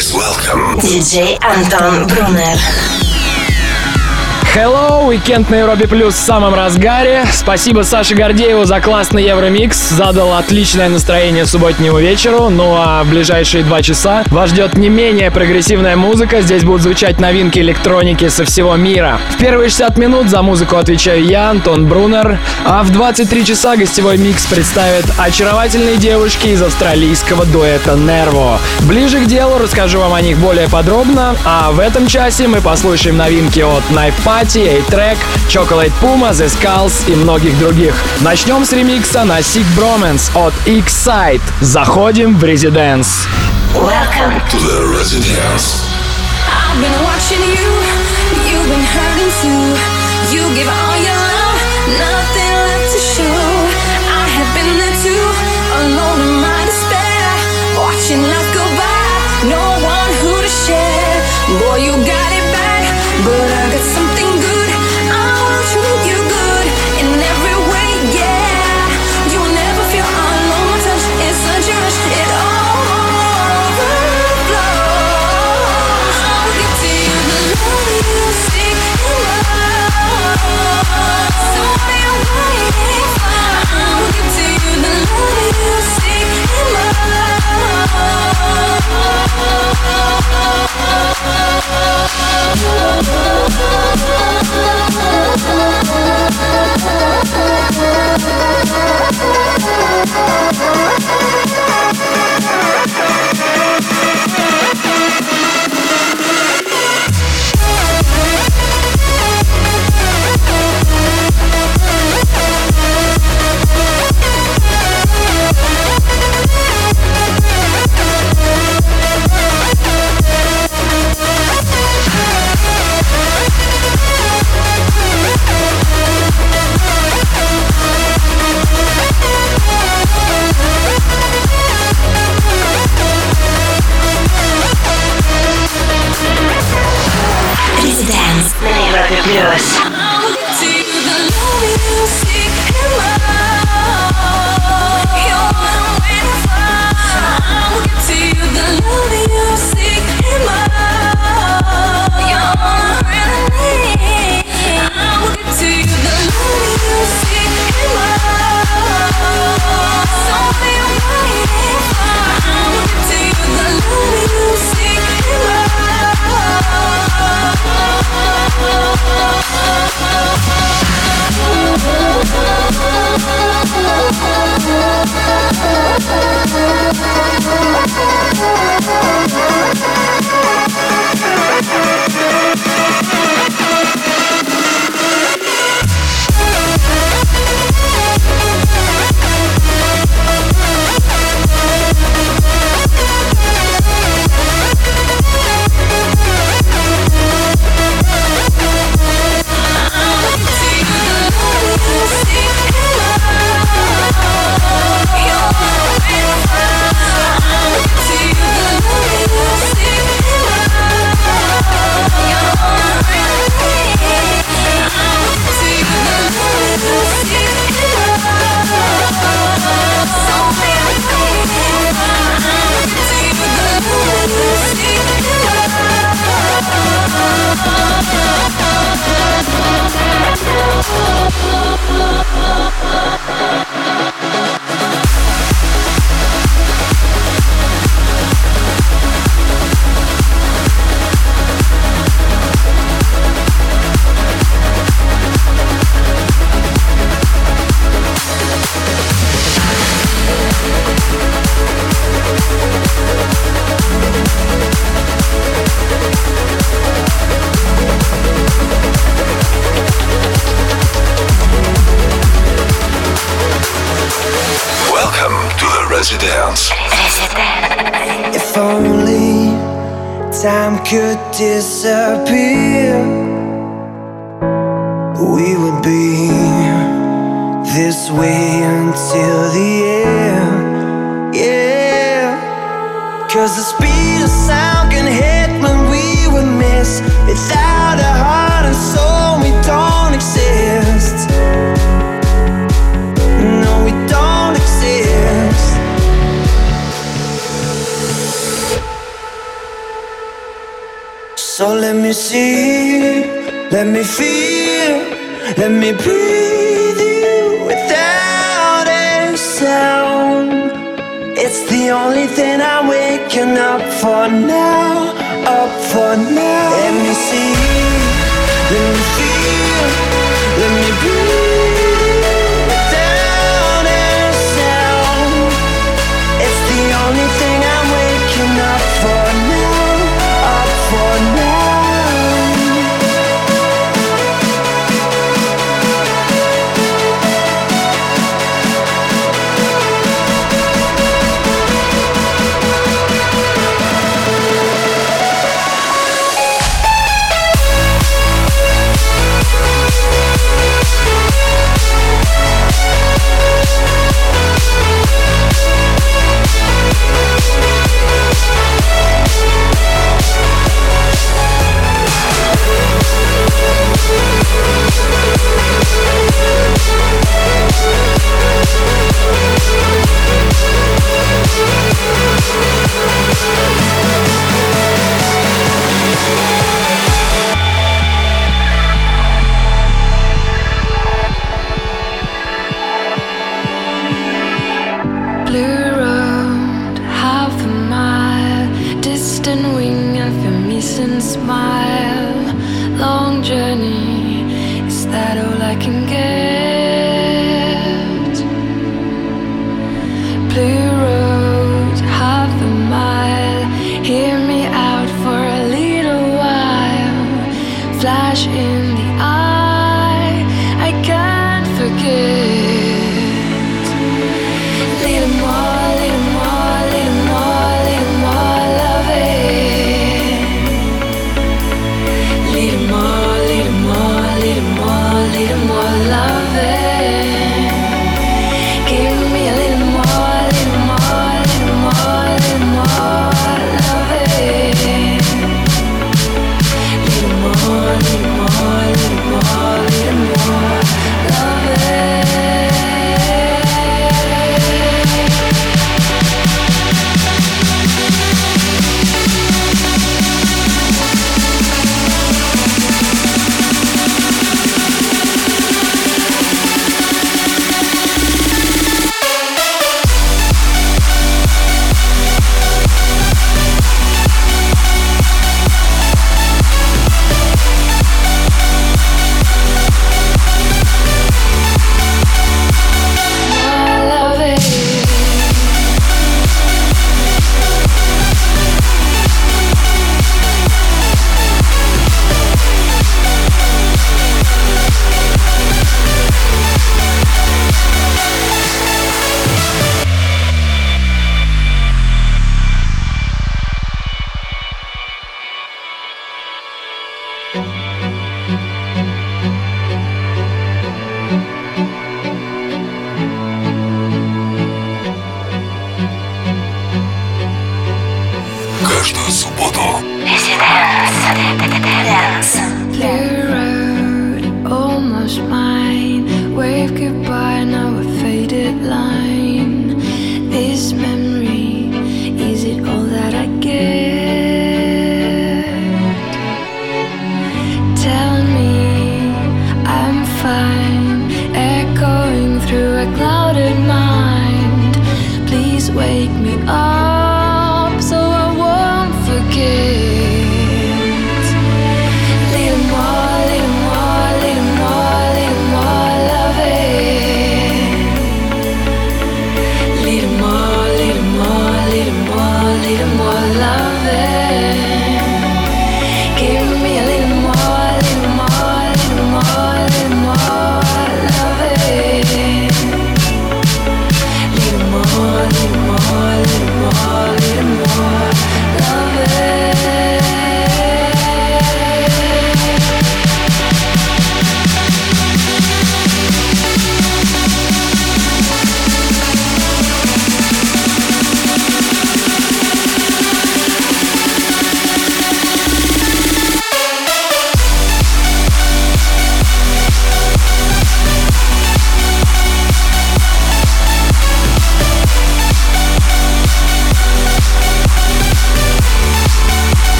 Please welcome Диджей Антон Брунер. Hello, уикенд на Европе Плюс в самом разгаре. Спасибо Саше Гордееву за классный Евромикс. Задал отличное настроение субботнему вечеру. Ну а в ближайшие два часа вас ждет не менее прогрессивная музыка. Здесь будут звучать новинки электроники со всего мира. В первые 60 минут за музыку отвечаю я, Антон Брунер. А в 23 часа гостевой микс представит очаровательные девушки из австралийского дуэта Nervo. Ближе к делу расскажу вам о них более подробно. А в этом часе мы послушаем новинки от Knife Party, A-Track, Chocolate Puma, The Skulls и многих других. Начнем с ремикса на Sick Bromance от X-Side. Заходим в Резиденс. Welcome. to the Residence. I've been watching you, you've been hurting too. You give all your Резиденс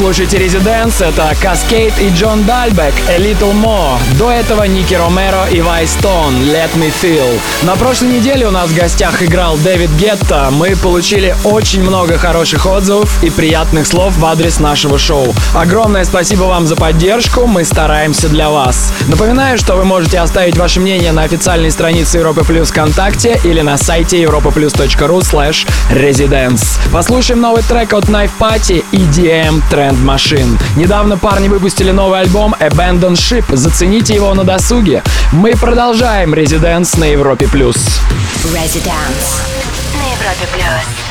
слушаете Резиденс, это Каскейд и Джон Дальбек, A Little More. До этого Ники Ромеро и Вай Стоун, Let Me Feel. На прошлой неделе у нас в гостях играл Дэвид Гетта. Мы получили очень много хороших отзывов и приятных слов в адрес нашего шоу. Огромное спасибо вам за поддержку, мы стараемся для вас. Напоминаю, что вы можете оставить ваше мнение на официальной странице Европа Плюс ВКонтакте или на сайте europaplus.ru slash residence. Послушаем новый трек от Knife Party EDM Trend Machine. Недавно парни выпустили новый альбом Abandon Ship. Зацените его на досуге. Мы продолжаем Residence на Европе+. плюс. Residence на Европе плюс.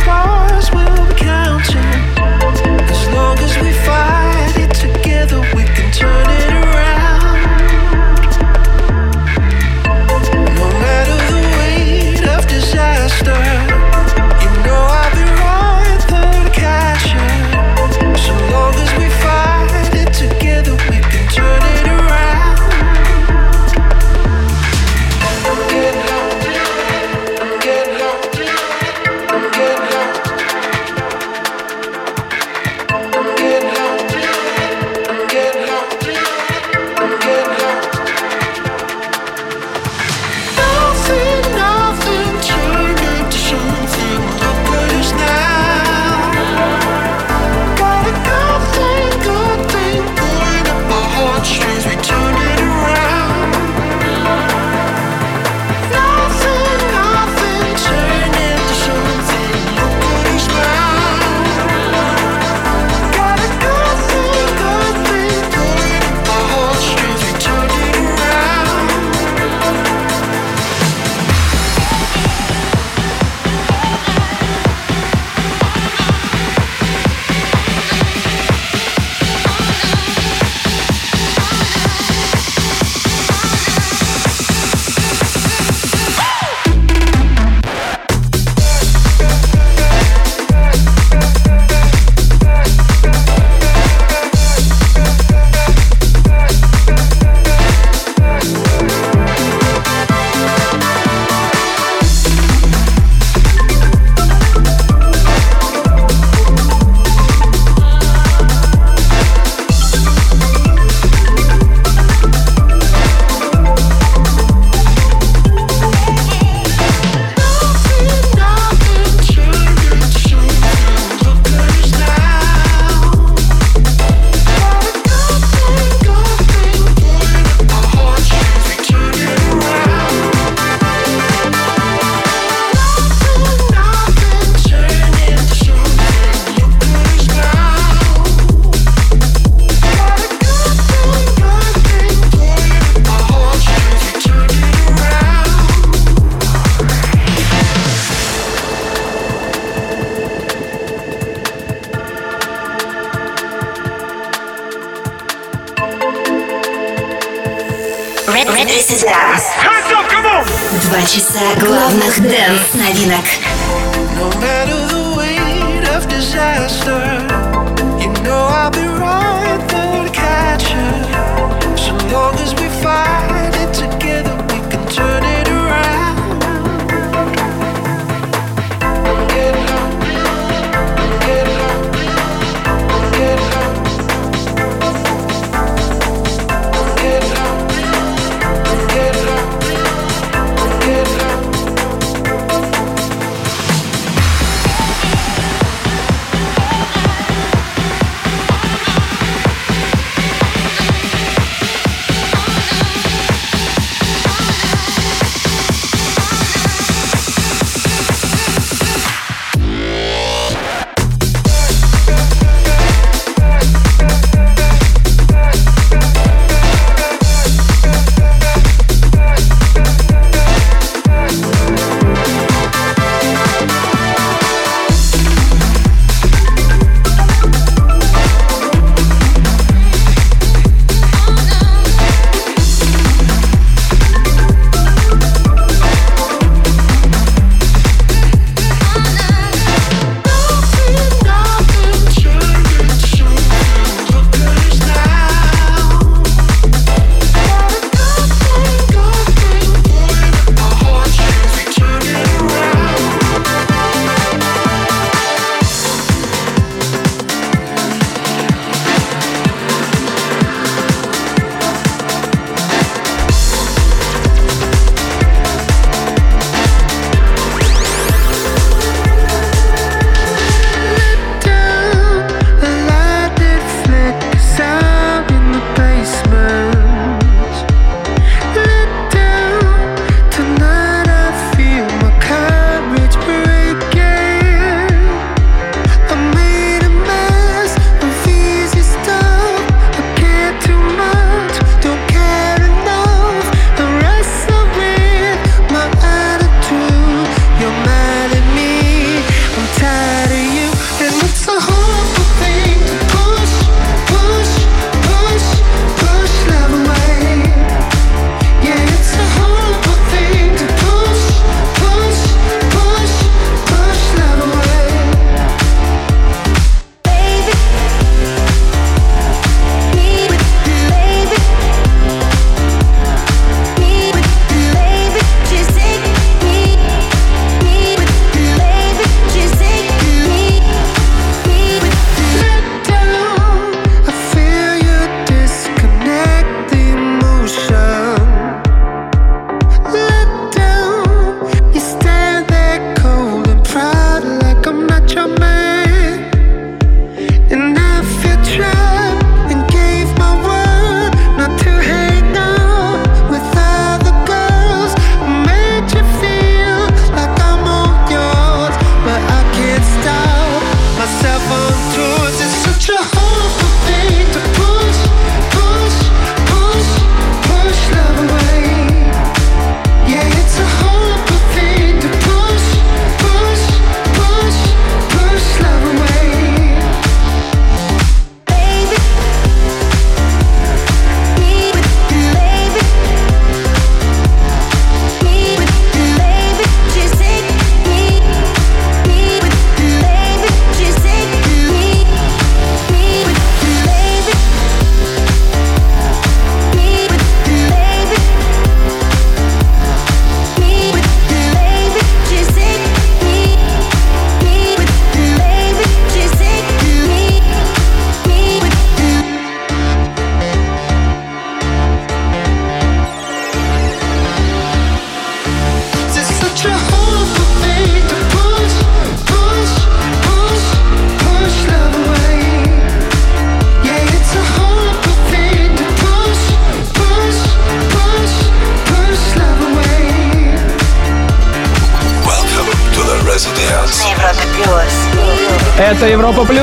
stars will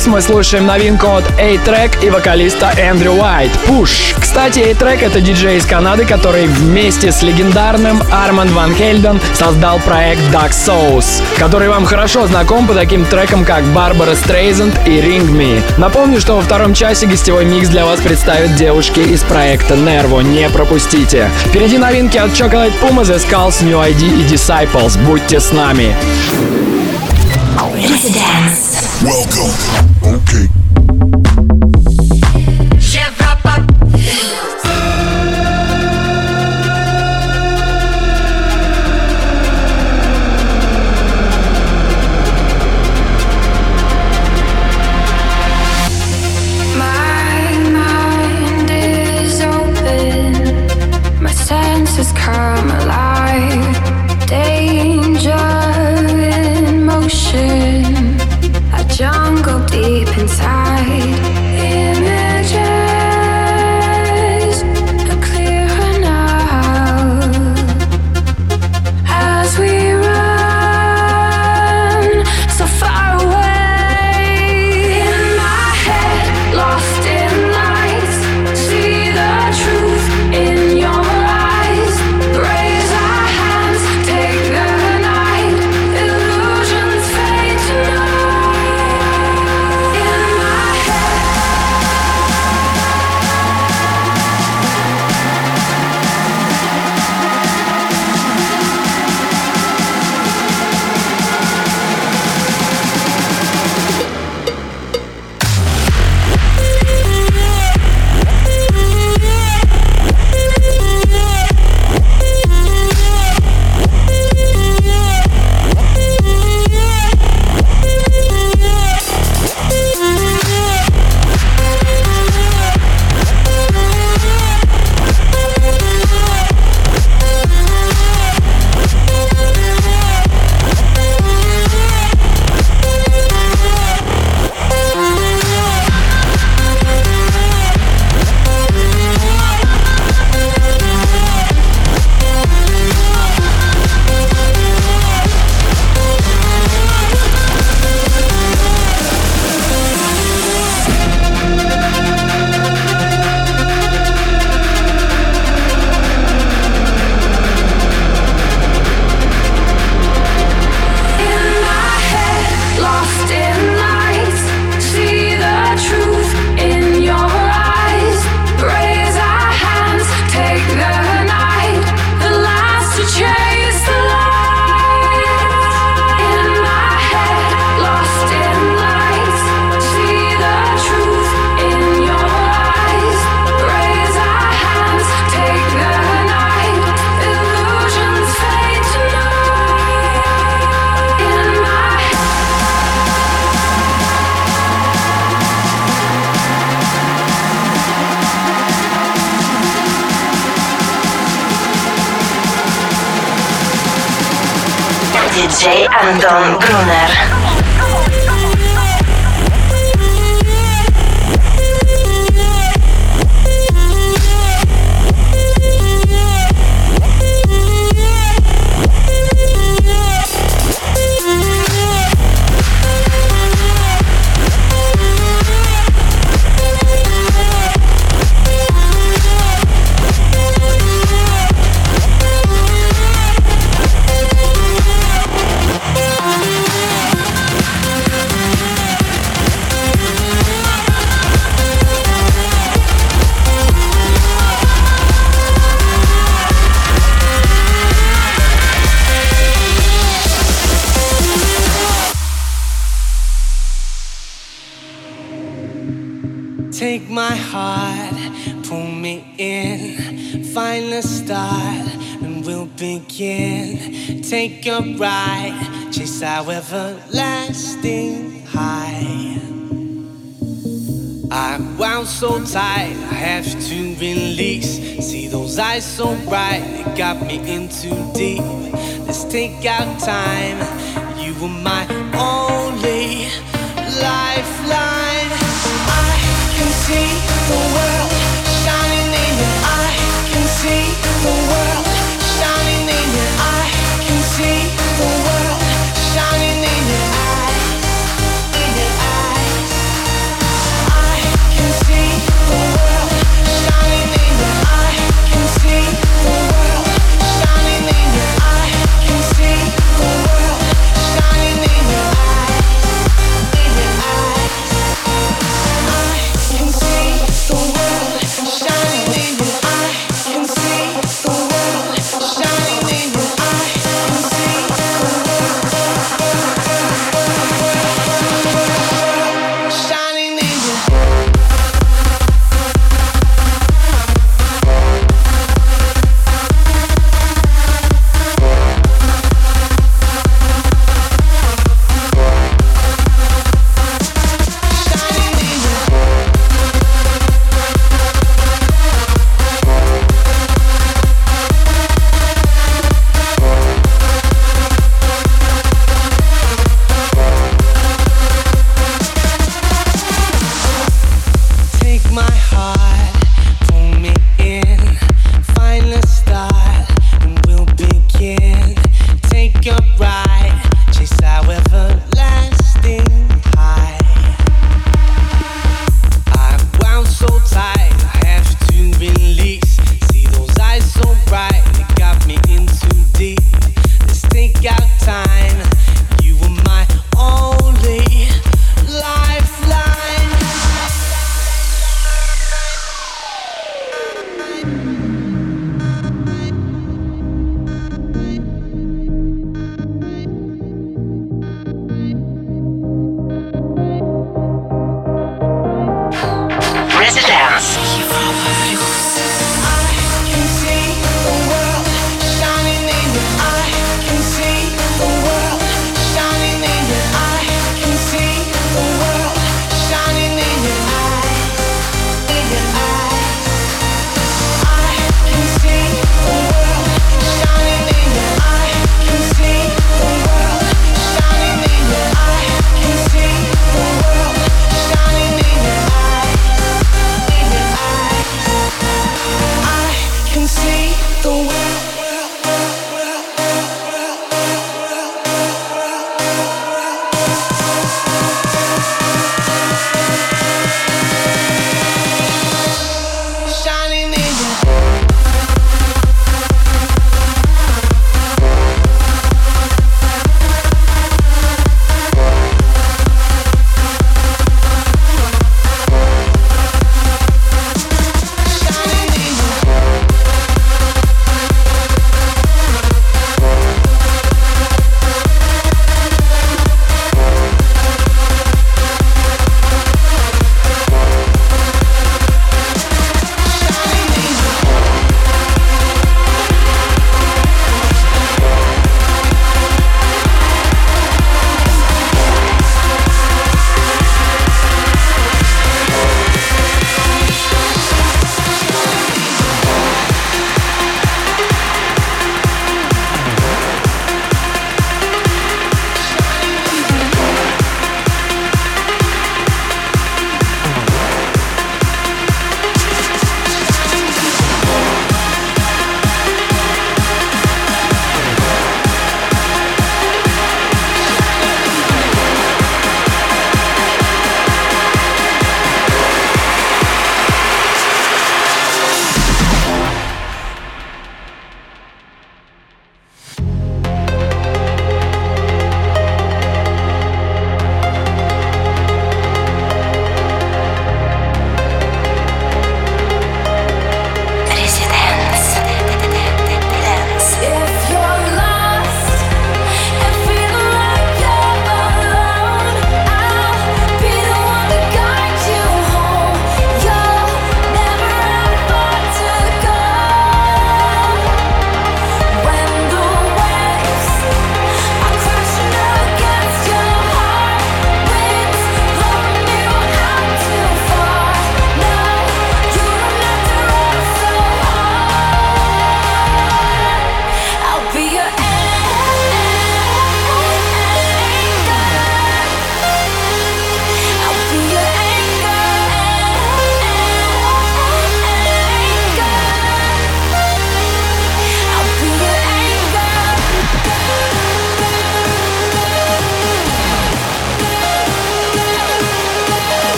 Плюс, мы слушаем новинку от A-Track и вокалиста Эндрю Уайт «Push». Кстати, A-Track — это диджей из Канады, который вместе с легендарным Арман Ван Хельден создал проект Dark Souls, который вам хорошо знаком по таким трекам, как Барбара Стрейзенд и Ring Me. Напомню, что во втором часе гостевой микс для вас представят девушки из проекта Nervo. Не пропустите. Впереди новинки от Chocolate Puma, The Skulls, New ID и Disciples. Будьте с нами. Ready to dance. Welcome. Okay. Heart, pull me in, find the start, and we'll begin. Take a ride, chase our everlasting high. I'm wound so tight, I have to release. See those eyes so bright, they got me in too deep. Let's take our time, you were my only lifeline. See the world shining in your eye. Can see the world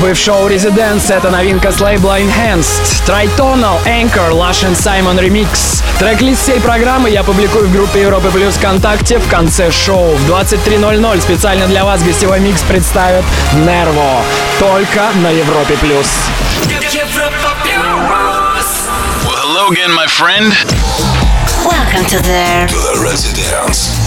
в шоу Residence, это новинка с лейбла Enhanced. Tritonal, Anchor, Lush and Simon Remix. Трек-лист всей программы я публикую в группе Европы Плюс ВКонтакте в конце шоу. В 23.00 специально для вас гостевой микс представит Нерво. Только на Европе Плюс. Well, hello again, my friend. Welcome to the... To the Residence.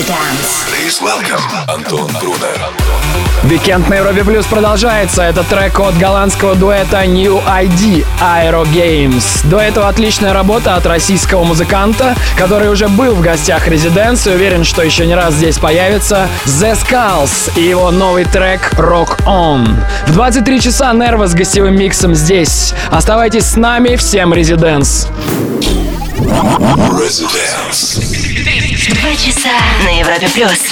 Please welcome Антон Брунер. Викенд на Европе Плюс продолжается. Это трек от голландского дуэта New ID Aero Games. До этого отличная работа от российского музыканта, который уже был в гостях резиденции. Уверен, что еще не раз здесь появится The Skulls и его новый трек Rock On. В 23 часа Нерва с гостевым миксом здесь. Оставайтесь с нами. Всем Residance. Residence. Два часа на Европе плюс.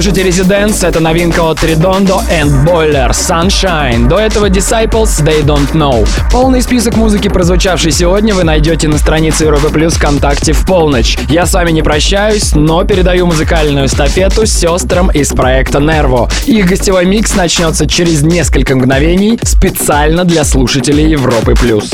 Слушаете Residents, это новинка от Redondo and Boiler Sunshine. До этого Disciples They Don't Know. Полный список музыки, прозвучавшей сегодня, вы найдете на странице Европы Плюс ВКонтакте в полночь. Я с вами не прощаюсь, но передаю музыкальную эстафету сестрам из проекта Nervo. Их гостевой микс начнется через несколько мгновений специально для слушателей Европы Плюс.